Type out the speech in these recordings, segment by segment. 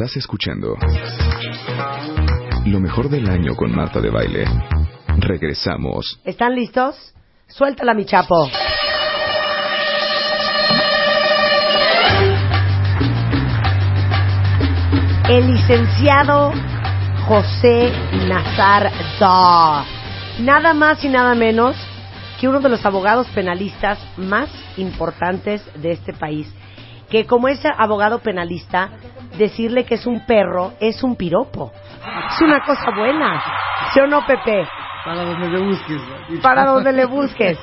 Estás escuchando lo mejor del año con Marta de Baile. Regresamos. ¿Están listos? Suéltala, mi chapo. El licenciado José Nazar. Nada más y nada menos que uno de los abogados penalistas más importantes de este país. Que como es abogado penalista, decirle que es un perro es un piropo. Es una cosa buena. ¿Sí o no, Pepe? Para donde le busques. Para donde le busques.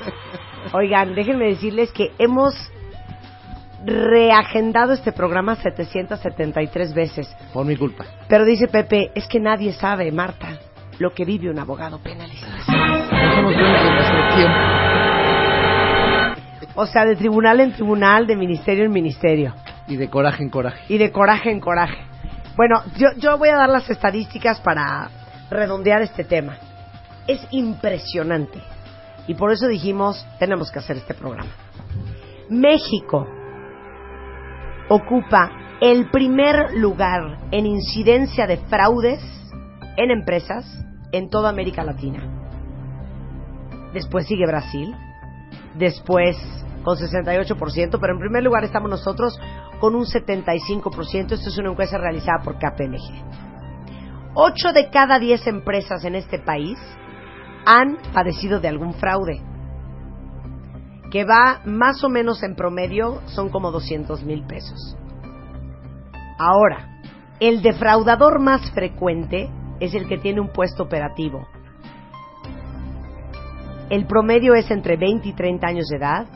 Oigan, déjenme decirles que hemos reagendado este programa 773 veces. Por mi culpa. Pero dice Pepe, es que nadie sabe, Marta, lo que vive un abogado penalista. O sea, de tribunal en tribunal, de ministerio en ministerio. Y de coraje en coraje. Y de coraje en coraje. Bueno, yo, yo voy a dar las estadísticas para redondear este tema. Es impresionante. Y por eso dijimos, tenemos que hacer este programa. México ocupa el primer lugar en incidencia de fraudes en empresas en toda América Latina. Después sigue Brasil, después con 68%, pero en primer lugar estamos nosotros con un 75%. Esto es una encuesta realizada por KPMG. 8 de cada 10 empresas en este país han padecido de algún fraude, que va más o menos en promedio, son como 200 mil pesos. Ahora, el defraudador más frecuente es el que tiene un puesto operativo. El promedio es entre 20 y 30 años de edad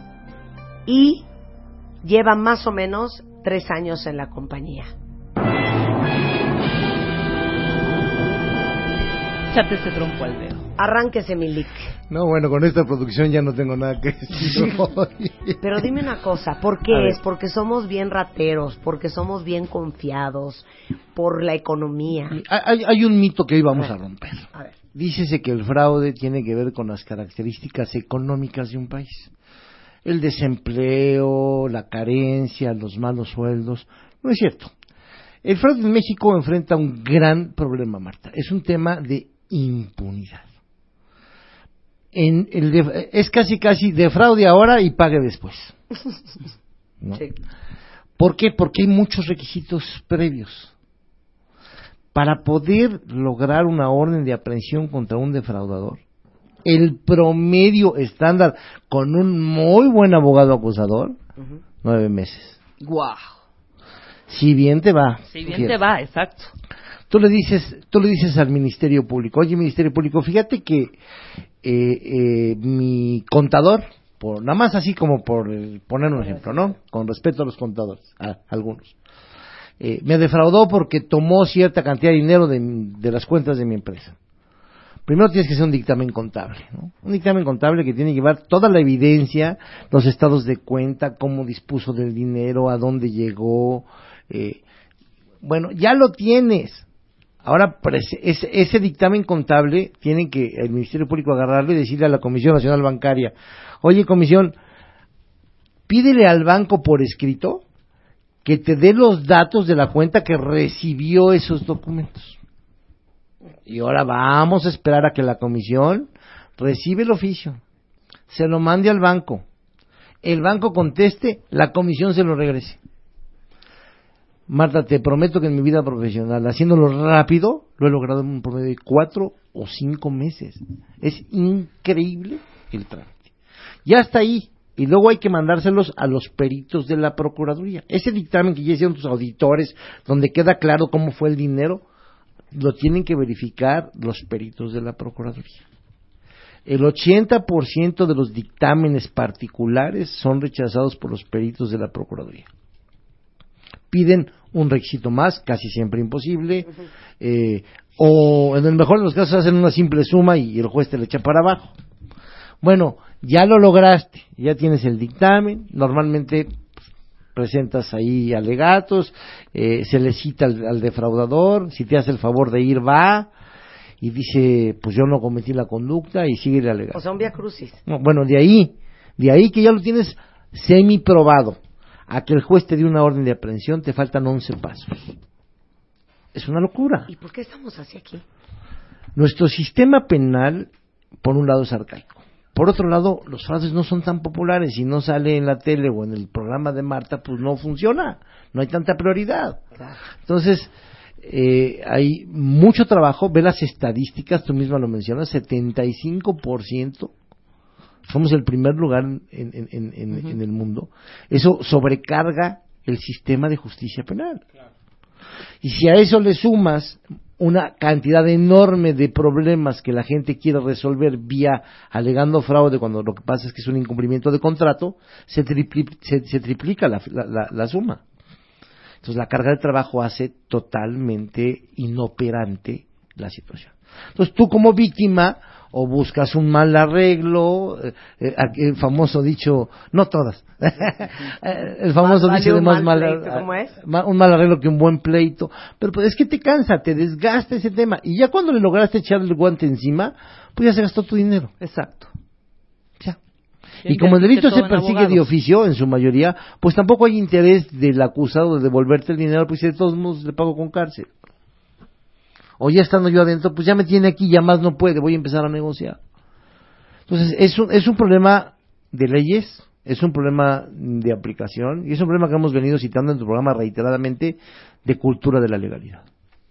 y lleva más o menos 3 años en la compañía. Échate ese trompo al dedo. Arránquese, mi lic. No, bueno, con esta producción ya no tengo nada que decir. hoy. Pero dime una cosa, ¿por A qué es? ¿Porque somos bien rateros? ¿Porque somos bien confiados? ¿Por la economía? hay, hay un mito que hoy vamos A a ver. romper. A ver. Dícese que el fraude tiene que ver con las características económicas de un país. El desempleo, la carencia, los malos sueldos. No es cierto. El fraude en México enfrenta un gran problema, Marta. Es un tema de impunidad. En el de- es casi casi defraude ahora y pague después. ¿no? Sí. ¿Por qué? Porque hay muchos requisitos previos. Para poder lograr una orden de aprehensión contra un defraudador, el promedio estándar con un muy buen abogado acusador, nueve meses. Guau. Si bien te va. Si bien fíjate. te va, exacto. Tú le dices, tú le dices al Ministerio Público, oye Ministerio Público, fíjate que eh, eh, mi contador, por, nada más así como por poner un ejemplo, ¿no? Con respeto a los contadores, a algunos. Eh, me defraudó porque tomó cierta cantidad de dinero de las cuentas de mi empresa. Primero tienes que hacer un dictamen contable, ¿no? Un dictamen contable que tiene que llevar toda la evidencia, los estados de cuenta, cómo dispuso del dinero, a dónde llegó. eh, bueno, ya lo tienes. Ahora, ese, ese dictamen contable tiene que el Ministerio Público agarrarlo y decirle a la Comisión Nacional Bancaria, oye, Comisión, pídele al banco por escrito que te dé los datos de la cuenta que recibió esos documentos. Y ahora vamos a esperar a que la comisión recibe el oficio, se lo mande al banco, el banco conteste, la comisión se lo regrese. Marta, te prometo que en mi vida profesional, haciéndolo rápido, lo he logrado en un promedio de cuatro o cinco meses. Es increíble el trámite. Ya está ahí. Y luego hay que mandárselos a los peritos de la Procuraduría. Ese dictamen que ya hicieron tus auditores, donde queda claro cómo fue el dinero, lo tienen que verificar los peritos de la Procuraduría. El 80% de los dictámenes particulares son rechazados por los peritos de la Procuraduría. Piden un requisito más, casi siempre imposible, eh, o en el mejor de los casos hacen una simple suma y el juez te le echa para abajo. Bueno, ya lo lograste, ya tienes el dictamen, normalmente presentas ahí alegatos, eh, se le cita al, al defraudador, si te hace el favor de ir va y dice, pues yo no cometí la conducta y sigue el alegato. O sea, un via crucis. No, bueno, de ahí, de ahí que ya lo tienes semi probado, a que el juez te dé una orden de aprehensión te faltan 11 pasos. Es una locura. ¿Y por qué estamos así aquí? Nuestro sistema penal, por un lado, es arcaico. Por otro lado, los fraudes no son tan populares. Si no sale en la tele o en el programa de Marta, pues no funciona. No hay tanta prioridad. Entonces, eh, hay mucho trabajo. Ve las estadísticas, tú misma lo mencionas, 75%. Somos el primer lugar en, en- en- en- en el mundo. Eso sobrecarga el sistema de justicia penal. Y si a eso le sumas una cantidad enorme de problemas que la gente quiere resolver vía alegando fraude cuando lo que pasa es que es un incumplimiento de contrato, se, tripli- se, se triplica la, la- la- la suma. Entonces la carga de trabajo hace totalmente inoperante la situación. Entonces tú como víctima o buscas un mal arreglo, eh, eh, el famoso dicho, no todas, Eh, el famoso vale dicho de más mal mal, pleito, ¿cómo es? ma- un mal arreglo que un buen pleito, pero pues es que te cansa, te desgasta ese tema y ya cuando le lograste echar el guante encima, pues ya se gastó tu dinero. Exacto. Ya. Y como el delito se persigue de oficio, en su mayoría, pues tampoco hay interés del acusado de devolverte el dinero, pues de todos modos le pago con cárcel. O ya estando yo adentro, pues ya me tiene aquí, ya más no puede, voy a empezar a negociar. Entonces, es un, es un problema de leyes, es un problema de aplicación, y es un problema que hemos venido citando en tu programa reiteradamente de cultura de la legalidad.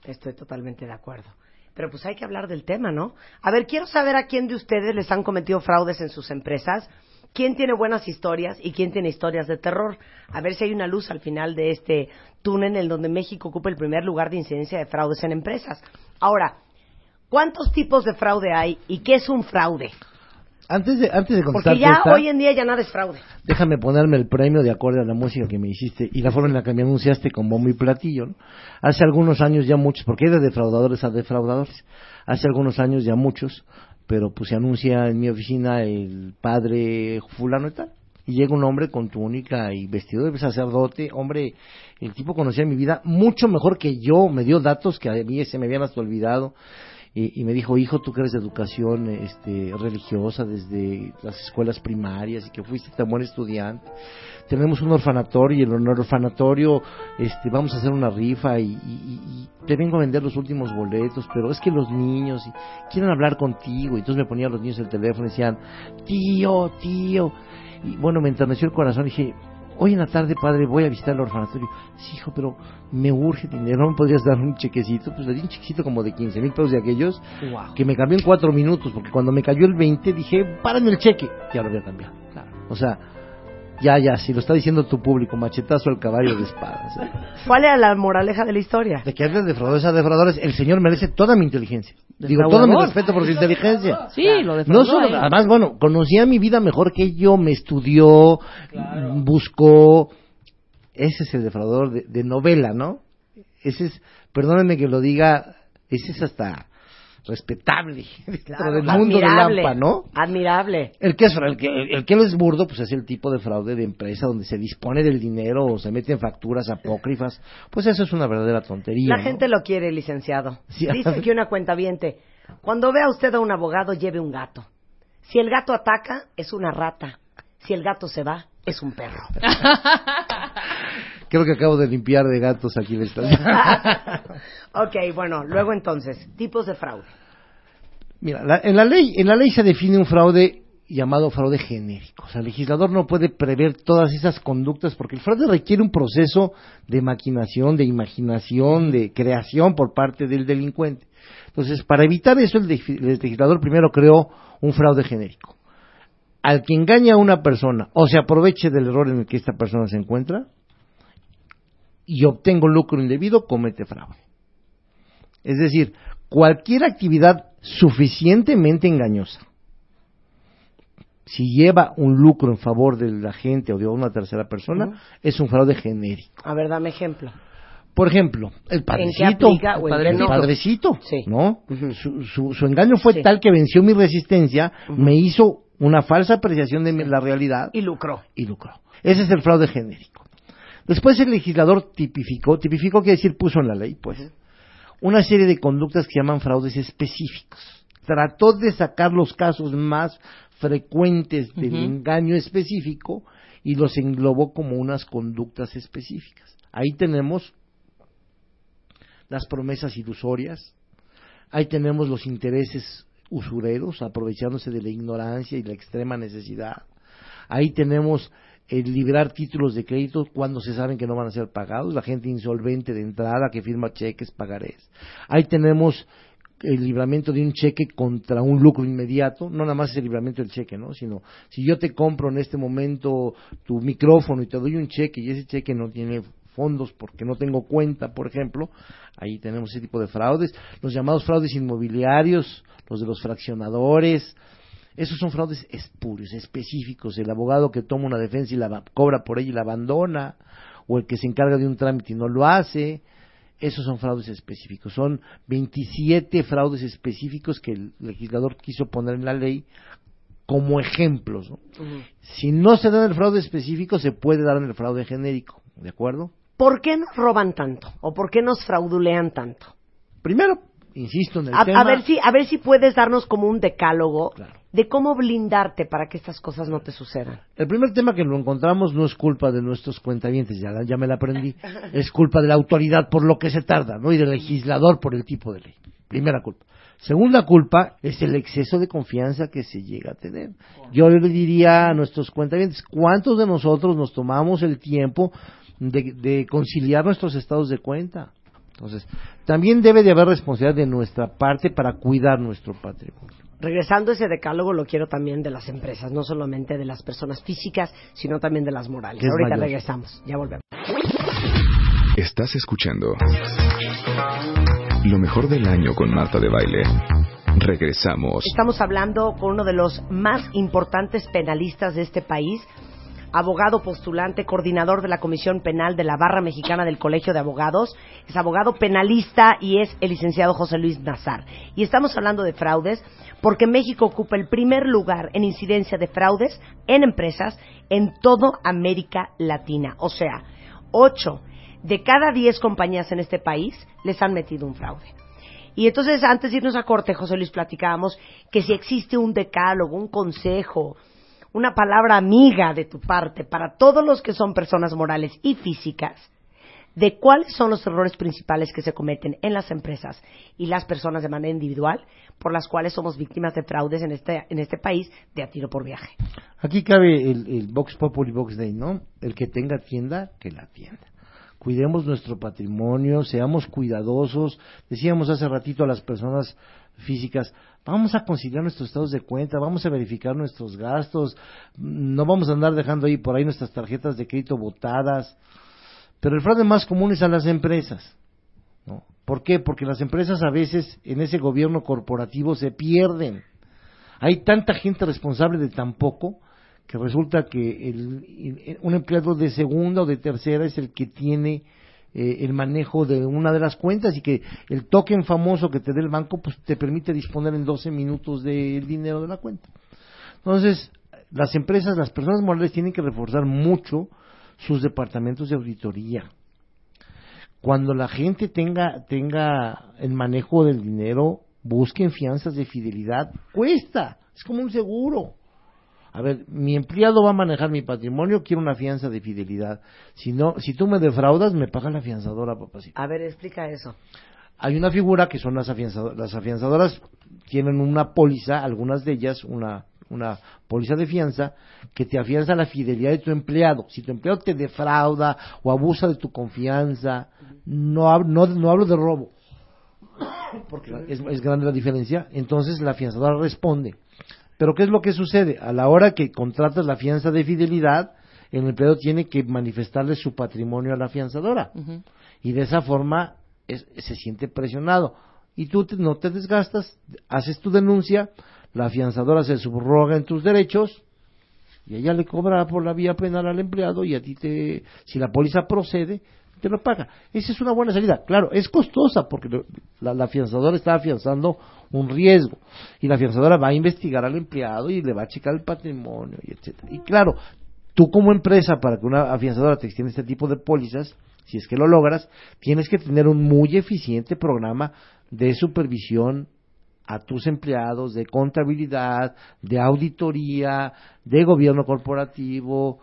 Estoy totalmente de acuerdo. Pero pues hay que hablar del tema, ¿no? A ver, quiero saber a quién de ustedes les han cometido fraudes en sus empresas, quién tiene buenas historias y quién tiene historias de terror. A ver si hay una luz al final de este túnel en donde México ocupa el primer lugar de incidencia de fraudes en empresas. Ahora, ¿cuántos tipos de fraude hay y qué es un fraude? Antes de, antes de Porque contestarte ya esta- hoy en día ya nada es fraude. déjame ponerme el premio de acuerdo a la música que me hiciste y la forma en la que me anunciaste con bombo y platillo. ¿no? Hace algunos años ya muchos, porque hay de defraudadores a defraudadores, hace algunos años ya muchos, pero pues se anuncia en mi oficina el padre fulano y tal. Y llega un hombre con túnica y vestido de sacerdote, hombre, el tipo conocía mi vida mucho mejor que yo, me dio datos que a mí se me habían hasta olvidado y, me dijo, hijo, tú que eres de educación este, religiosa desde las escuelas primarias y que fuiste tan buen estudiante, tenemos un orfanatorio y en el orfanatorio este, vamos a hacer una rifa y, te vengo a vender los últimos boletos, pero es que los niños quieren hablar contigo y entonces me ponía los niños el teléfono y decían, tío, tío, y bueno, me enterneció el corazón y dije, hoy en la tarde, padre, voy a visitar el orfanatorio. Sí, hijo, pero me urge dinero, ¿no me podrías dar un chequecito? Pues le di un chequecito como de 15 mil pesos de aquellos que me cambió en cuatro minutos, porque cuando me cayó el 20 dije, párame el cheque, ya lo había cambiado. O sea, ya, ya, si lo está diciendo tu público, machetazo al caballo de espadas. ¿eh? ¿Cuál era la moraleja de la historia? De que es de defraudadores a defraudadores, el señor merece toda mi inteligencia. Digo, todo mi respeto por su inteligencia. Sí, lo de No solo, además, bueno, conocía mi vida mejor que yo, me estudió, mm, buscó. Ese es el defraudador de, de novela, ¿no? Ese es, perdónenme que lo diga, ese es hasta respetable dentro del mundo del admirable, AMPA, ¿no? Admirable. El que, es, el, que, el que no es burdo, pues es el tipo de fraude de empresa donde se dispone del dinero o se meten facturas apócrifas. Pues eso es una verdadera tontería. La ¿no? gente lo quiere, licenciado. Sí. Dice que una cuenta cuando vea usted a un abogado, lleve un gato. Si el gato ataca, es una rata. Si el gato se va, es un perro. Creo que acabo de limpiar de gatos aquí la estación. ok, bueno, luego entonces, tipos de fraude. Mira, la- en, la ley, en la ley se define un fraude llamado fraude genérico. O sea, el legislador no puede prever todas esas conductas porque el fraude requiere un proceso de maquinación, de imaginación, de creación por parte del delincuente. Entonces, para evitar eso, el, el legislador primero creó un fraude genérico. Al que engaña a una persona o se aproveche del error en el que esta persona se encuentra y obtenga un lucro indebido, comete fraude. Es decir, cualquier actividad suficientemente engañosa, si lleva un lucro en favor de la gente o de una tercera persona, es un fraude genérico. A ver, dame ejemplo. Por ejemplo, el ¿En qué padrecito. aplica el padrecito, Sí. ¿no? Su, su- su engaño fue Sí. tal que venció mi resistencia, me hizo una falsa apreciación de la realidad Y lucró. y lucró. Ese es el fraude genérico. Después el legislador tipificó, tipificó quiere decir puso en la ley, pues, una serie de conductas que llaman fraudes específicos. Trató de sacar los casos más frecuentes del engaño específico y los englobó como unas conductas específicas. Ahí tenemos las promesas ilusorias, ahí tenemos los intereses usureros, aprovechándose de la ignorancia y la extrema necesidad. Ahí tenemos el liberar títulos de crédito cuando se saben que no van a ser pagados, la gente insolvente de entrada que firma cheques, pagarés. Ahí tenemos el libramiento de un cheque contra un lucro inmediato, no nada más el libramiento del cheque, ¿no? Sino si yo te compro en este momento tu micrófono y te doy un cheque y ese cheque no tiene fondos porque no tengo cuenta, por ejemplo, ahí tenemos ese tipo de fraudes, los llamados fraudes inmobiliarios, los de los fraccionadores, esos son fraudes espurios, específicos, el abogado que toma una defensa y la cobra por ella y la abandona, o el que se encarga de un trámite y no lo hace, esos son fraudes específicos. Son 27 fraudes específicos que el legislador quiso poner en la ley como ejemplos. ¿no? Si no se da en el fraude específico, se puede dar en el fraude genérico. ¿De acuerdo? ¿Por qué nos roban tanto? ¿O por qué nos fraudulean tanto? Primero, insisto en el A, tema. a ver si, a ver si puedes darnos como un decálogo Claro. De cómo blindarte para que estas cosas no te sucedan. El primer tema que lo encontramos no es culpa de nuestros cuentavientes, ya, la- ya me la aprendí. Es culpa de la autoridad por lo que se tarda, ¿no? Y del legislador por el tipo de ley. Primera culpa. Segunda culpa es el exceso de confianza que se llega a tener. Yo le diría a nuestros cuentavientes, ¿cuántos de nosotros nos tomamos el tiempo de, de conciliar nuestros estados de cuenta? Entonces, también debe de haber responsabilidad de nuestra parte para cuidar nuestro patrimonio. Regresando a ese decálogo, lo quiero también de las empresas, no solamente de las personas físicas, sino también de las morales. Ahorita mayor. regresamos, ya volvemos. Estás escuchando lo mejor del año con Marta de Baile. Regresamos. Estamos hablando con uno de los más importantes penalistas de este país, abogado postulante, coordinador de la Comisión Penal de la Barra Mexicana del Colegio de Abogados, es abogado penalista y es el licenciado José Luis Nazar. Y estamos hablando de fraudes porque México ocupa el primer lugar en incidencia de fraudes en empresas en toda América Latina. O sea, ocho de cada diez compañías en este país les han metido un fraude. Y entonces, antes de irnos a corte, José Luis, platicábamos que si existe un decálogo, un consejo, una palabra amiga de tu parte para todos los que son personas morales y físicas, de cuáles son los errores principales que se cometen en las empresas y las personas de manera individual, por las cuales somos víctimas de fraudes en este, en este país de a tiro por viaje. Aquí cabe el, el Vox Populi Vox Day, ¿no? El que tenga tienda, que la tienda. Cuidemos nuestro patrimonio, seamos cuidadosos. Decíamos hace ratito a las personas físicas, vamos a conciliar nuestros estados de cuenta, vamos a verificar nuestros gastos, no vamos a andar dejando ahí por ahí nuestras tarjetas de crédito botadas. Pero el fraude más común es a las empresas. ¿no? ¿Por qué? Porque las empresas a veces en ese gobierno corporativo se pierden. Hay tanta gente responsable de tan poco que resulta que el- un empleado de segunda o de tercera es el que tiene eh, el manejo de una de las cuentas y que el token famoso que te dé el banco pues te permite disponer en 12 minutos del dinero de la cuenta. Entonces, las empresas, las personas morales tienen que reforzar mucho sus departamentos de auditoría. Cuando la gente tenga, tenga el manejo del dinero, busquen fianzas de fidelidad. Cuesta, es como un seguro. A ver, mi empleado va a manejar mi patrimonio, quiero una fianza de fidelidad. Si no, si tú me defraudas, me paga la afianzadora, papacito. A ver, explica eso. Hay una figura que son las afianzadoras. Las afianzadoras tienen una póliza, algunas de ellas, una, una póliza de fianza, que te afianza la fidelidad de tu empleado. Si tu empleado te defrauda o abusa de tu confianza, no, no, no hablo de robo, porque es, es grande la diferencia, entonces la afianzadora responde. Pero ¿qué es lo que sucede? A la hora que contratas la fianza de fidelidad, el empleado tiene que manifestarle su patrimonio a la afianzadora. Y de esa forma es- se siente presionado. Y tú te- no te desgastas, haces tu denuncia, la afianzadora se subroga en tus derechos y ella le cobra por la vía penal al empleado y a ti te, si la póliza procede, te lo paga. Esa es una buena salida. Claro, es costosa porque la, la afianzadora está afianzando un riesgo y la afianzadora va a investigar al empleado y le va a checar el patrimonio y etcétera. Y claro, tú como empresa para que una afianzadora te extienda este tipo de pólizas, si es que lo logras, tienes que tener un muy eficiente programa de supervisión a tus empleados de contabilidad, de auditoría, de gobierno corporativo,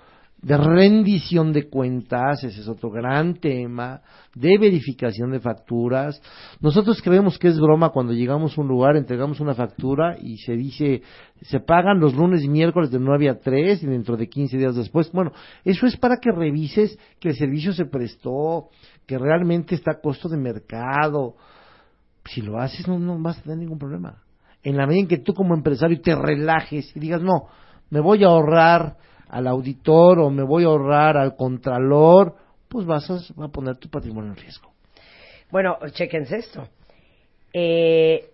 de rendición de cuentas, ese es otro gran tema, de verificación de facturas. Nosotros creemos que es broma cuando llegamos a un lugar, entregamos una factura y se dice, se pagan los lunes y miércoles de 9 a 3 y dentro de 15 días después. Bueno, eso es para que revises que el servicio se prestó, que realmente está a costo de mercado, si lo haces no, no vas a tener ningún problema. En la medida en que tú como empresario te relajes y digas, no, me voy a ahorrar al auditor o me voy a ahorrar al contralor, pues vas a, poner tu patrimonio en riesgo. Bueno, chequense esto. Eh,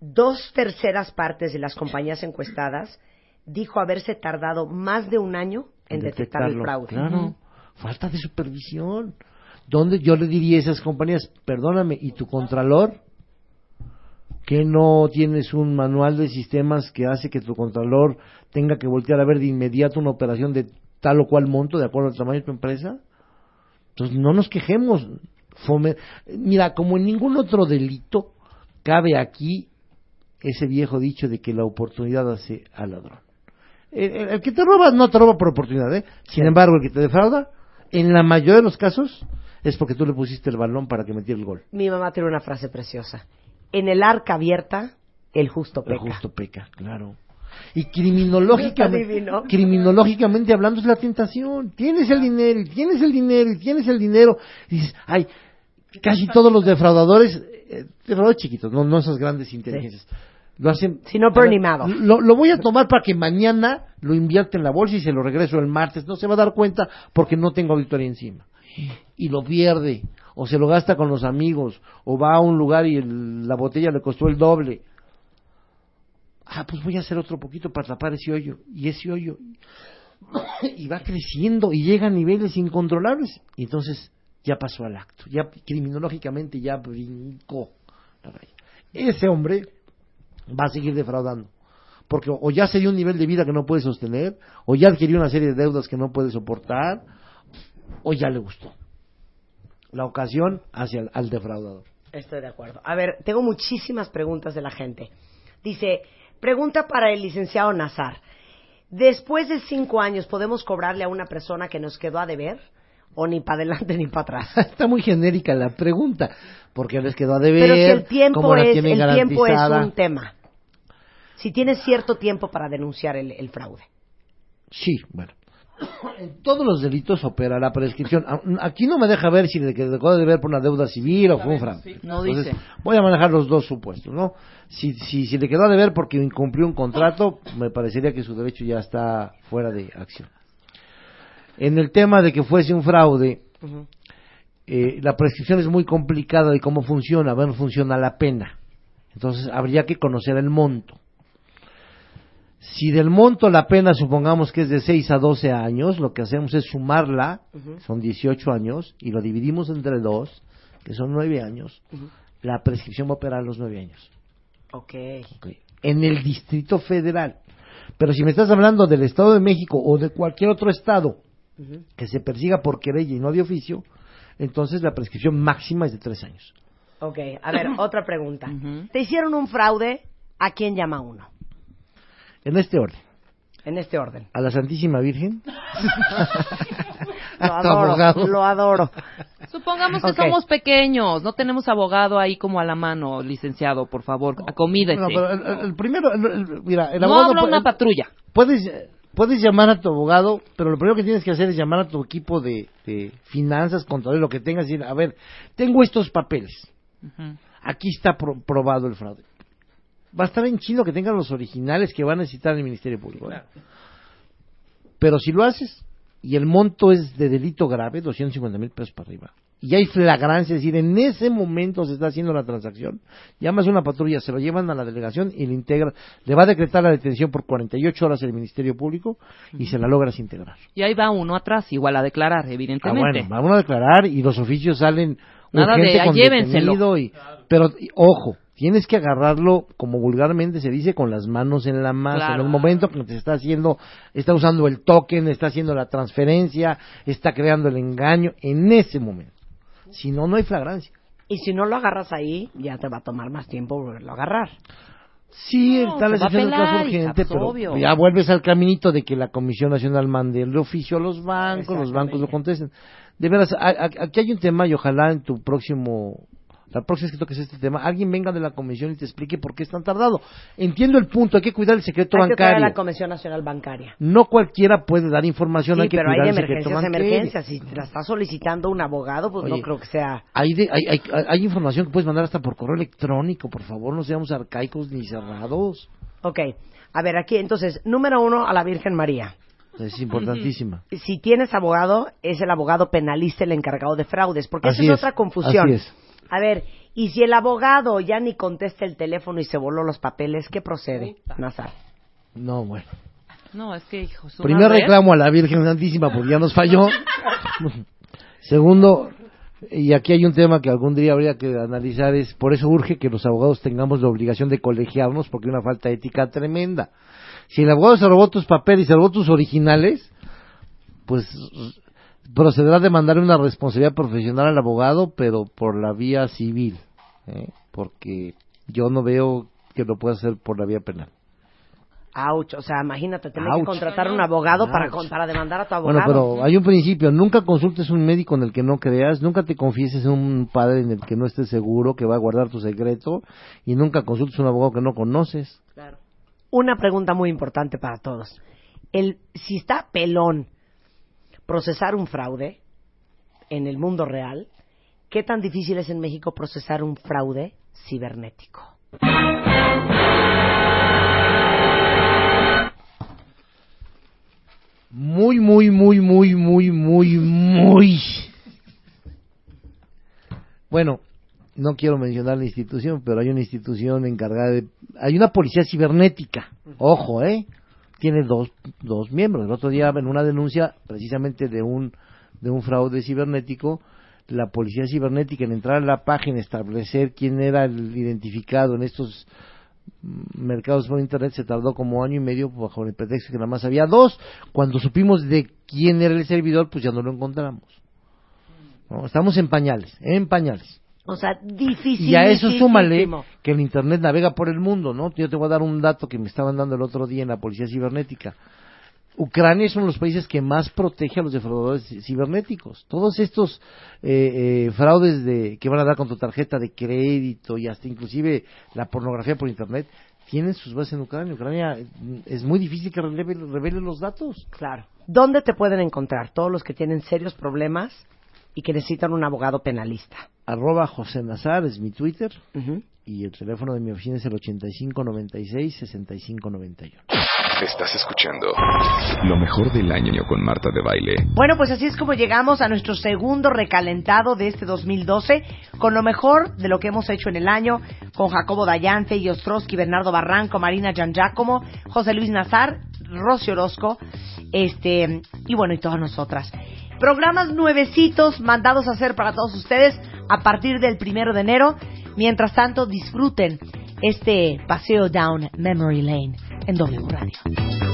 dos terceras partes de las compañías encuestadas dijo haberse tardado más de un año en detectar el fraude. Claro, falta de supervisión. ¿Dónde yo le diría a esas compañías, perdóname, ¿y tu contralor? que no tienes un manual de sistemas que hace que tu contralor tenga que voltear a ver de inmediato una operación de tal o cual monto de acuerdo al tamaño de tu empresa? Entonces no nos quejemos. Fome- Mira, como en ningún otro delito, cabe aquí ese viejo dicho de que la oportunidad hace al ladrón. El, el- el que te roba no te roba por oportunidad, ¿eh? Sin embargo, el que te defrauda, en la mayoría de los casos, es porque tú le pusiste el balón para que metiera el gol. Mi mamá tiene una frase preciosa. En el arca abierta, el justo El peca. justo peca, claro. Y criminológicamente, criminológicamente hablando es la tentación. Tienes el dinero, y tienes el dinero, y tienes el dinero. Y dices, ay, casi todos los defraudadores, eh, defraudadores chiquitos, no, no esas grandes inteligencias, lo hacen. Si no, Bernie Madoff. Lo, lo voy a tomar para que mañana lo invierte en la bolsa y se lo regreso el martes. No se va a dar cuenta porque no tengo auditoría encima. Y lo pierde, o se lo gasta con los amigos, o va a un lugar y el- la botella le costó el doble ah, pues voy a hacer otro poquito para tapar ese hoyo, y ese hoyo, y va creciendo y llega a niveles incontrolables, y entonces ya pasó al acto, ya criminológicamente ya brincó la raya. Ese hombre va a seguir defraudando, porque o ya se dio un nivel de vida que no puede sostener, o ya adquirió una serie de deudas que no puede soportar, o ya le gustó. La ocasión hacia el, al defraudador. Estoy de acuerdo. A ver, tengo muchísimas preguntas de la gente. Dice, pregunta para el licenciado Nazar. Después de cinco años, ¿podemos cobrarle a una persona que nos quedó a deber? ¿O ni para adelante ni para atrás? Está muy genérica la pregunta, porque les quedó a deber, Pero si el tiempo, es, el tiempo es un tema. Si tienes cierto tiempo para denunciar el, el fraude. Sí, bueno. En todos los delitos opera la prescripción. Aquí no me deja ver si le dejó de deber por una deuda civil o fue un fraude. No Entonces, dice. Voy a manejar los dos supuestos, ¿no? Si, si, si le quedó a deber porque incumplió un contrato, me parecería que su derecho ya está fuera de acción. En el tema de que fuese un fraude, eh, la prescripción es muy complicada de cómo funciona, bueno, funciona la pena. Entonces habría que conocer el monto. Si del monto la pena supongamos que es de 6 a 12 años, lo que hacemos es sumarla, son 18 años, y lo dividimos entre dos, que son 9 años, la prescripción va a operar a los 9 años. Ok. Ok. En el Distrito Federal. Pero si me estás hablando del Estado de México o de cualquier otro estado que se persiga por querella y no de oficio, entonces la prescripción máxima es de 3 años. Ok, a ver, otra pregunta. Te hicieron un fraude, ¿a quién llama uno? En este orden. En este orden. A la Santísima Virgen. Lo adoro, abogado. lo adoro. Supongamos que somos pequeños, no tenemos abogado ahí como a la mano, licenciado, por favor, acomídese. No, pero el, primero, el- el- mira, el no abogado habla puede- una patrulla. puedes puedes llamar a tu abogado, pero lo primero que tienes que hacer es llamar a tu equipo de, de finanzas, contador, lo que tengas y decir, a ver, tengo estos papeles. Aquí está pro- probado el fraude. Va a estar en chino que tengan los originales que va a necesitar el Ministerio Público. ¿eh? Pero si lo haces y el monto es de delito grave, 250 mil pesos para arriba, y hay flagrancia, es decir, en ese momento se está haciendo la transacción, llamas a una patrulla, se lo llevan a la delegación y le integra, le va a decretar la detención por 48 horas el Ministerio Público y se la logras integrar. Y ahí va uno atrás, igual a declarar, Ah, evidentemente. bueno, vamos a declarar y los oficios salen Nada urgente de, "Ah, con llévenselo". y, pero y, ojo, tienes que agarrarlo como vulgarmente se dice con las manos en la masa Claro. en el momento que te está haciendo, está usando el token, está haciendo la transferencia, está creando el engaño en ese momento. Si no, no hay flagrancia. Y si no lo agarras ahí, ya te va a tomar más tiempo volverlo a agarrar. Sí, No, a excepción del caso urgente, pues, pero obvio. ya vuelves al caminito de que la Comisión Nacional mande el oficio a los bancos, los bancos lo contesten. De veras, aquí hay un tema y ojalá en tu próximo, la próxima vez que toques este tema, alguien venga de la Comisión y te explique por qué es tan tardado. Entiendo el punto, hay que cuidar el secreto Hay que bancario. la Comisión Nacional Bancaria. No cualquiera puede dar información, Sí, hay que pero hay cuidar emergencias, emergencias. Si la está solicitando un abogado, pues no creo que sea... Hay, de- hay, hay, hay información que puedes mandar hasta por correo electrónico, por favor, no seamos arcaicos ni cerrados. Ok. A ver, aquí entonces, número uno, a la Virgen María. Es importantísima. Si tienes abogado, es el abogado penalista el encargado de fraudes, porque esa es, es, otra confusión. así es. A ver, y si el abogado ya ni contesta el teléfono y se voló los papeles, ¿qué procede, Nazar? No, bueno. No, es que, hijos, una Primer vez- reclamo a la Virgen Santísima porque ya nos falló. Segundo, y aquí hay un tema que algún día habría que analizar, es por eso urge que los abogados tengamos la obligación de colegiarnos porque hay una falta de ética tremenda. Si el abogado se robó tus papeles y se robó tus originales, pues procederá a demandar una responsabilidad profesional al abogado, pero por la vía civil, ¿eh? porque yo no veo que lo pueda hacer por la vía penal. O sea, imagínate, tener que contratar un abogado para, Ouch. para demandar a tu Bueno, abogado. pero hay un principio, nunca consultes un médico en el que no creas, nunca te confieses en un padre en el que no estés seguro que va a guardar tu secreto y nunca consultes un abogado que no conoces. Una pregunta muy importante para todos. El, si está pelón procesar un fraude en el mundo real, ¿qué tan difícil es en México procesar un fraude cibernético? Muy, muy, muy, muy, muy, muy, muy. Bueno, no quiero mencionar la institución, pero hay una institución encargada de... Hay una policía cibernética, ojo, ¿eh? Tiene dos, dos miembros. El otro día en una denuncia precisamente de un, de un fraude cibernético, la policía cibernética en entrar a la página, establecer quién era el identificado en estos mercados por internet se tardó como año y medio bajo el pretexto que nada más había dos. Cuando supimos de quién era el servidor, pues ya no lo encontramos. Estamos en pañales, en pañales. O sea, difícil. Y a eso súmale que el Internet navega por el mundo, ¿no? Yo te voy a dar un dato que me estaban dando el otro día en la Policía Cibernética. Ucrania es uno de los países que más protege a los defraudadores ci- cibernéticos. Todos estos eh, eh, fraudes de que van a dar con tu tarjeta de crédito y hasta inclusive la pornografía por Internet tienen sus bases en Ucrania. Ucrania mm, es muy difícil que revele, revele los datos. Claro. ¿Dónde te pueden encontrar todos los que tienen serios problemas y que necesitan un abogado penalista? Arroba José Nazar es mi Twitter y el teléfono de mi oficina es el 8596-6591. Estás escuchando lo mejor del año con Marta de Baile. Bueno, pues así es como llegamos a nuestro segundo recalentado de este 2012, con lo mejor de lo que hemos hecho en el año, con Jacobo Dayante, Ostrowski, Bernardo Barranco, Marina Giangiacomo, José Luis Nazar, Rosy Orozco, este, y bueno, y todas nosotras. Programas nuevecitos mandados a hacer para todos ustedes a partir del primero de enero. Mientras tanto, disfruten este paseo down memory lane en W Radio.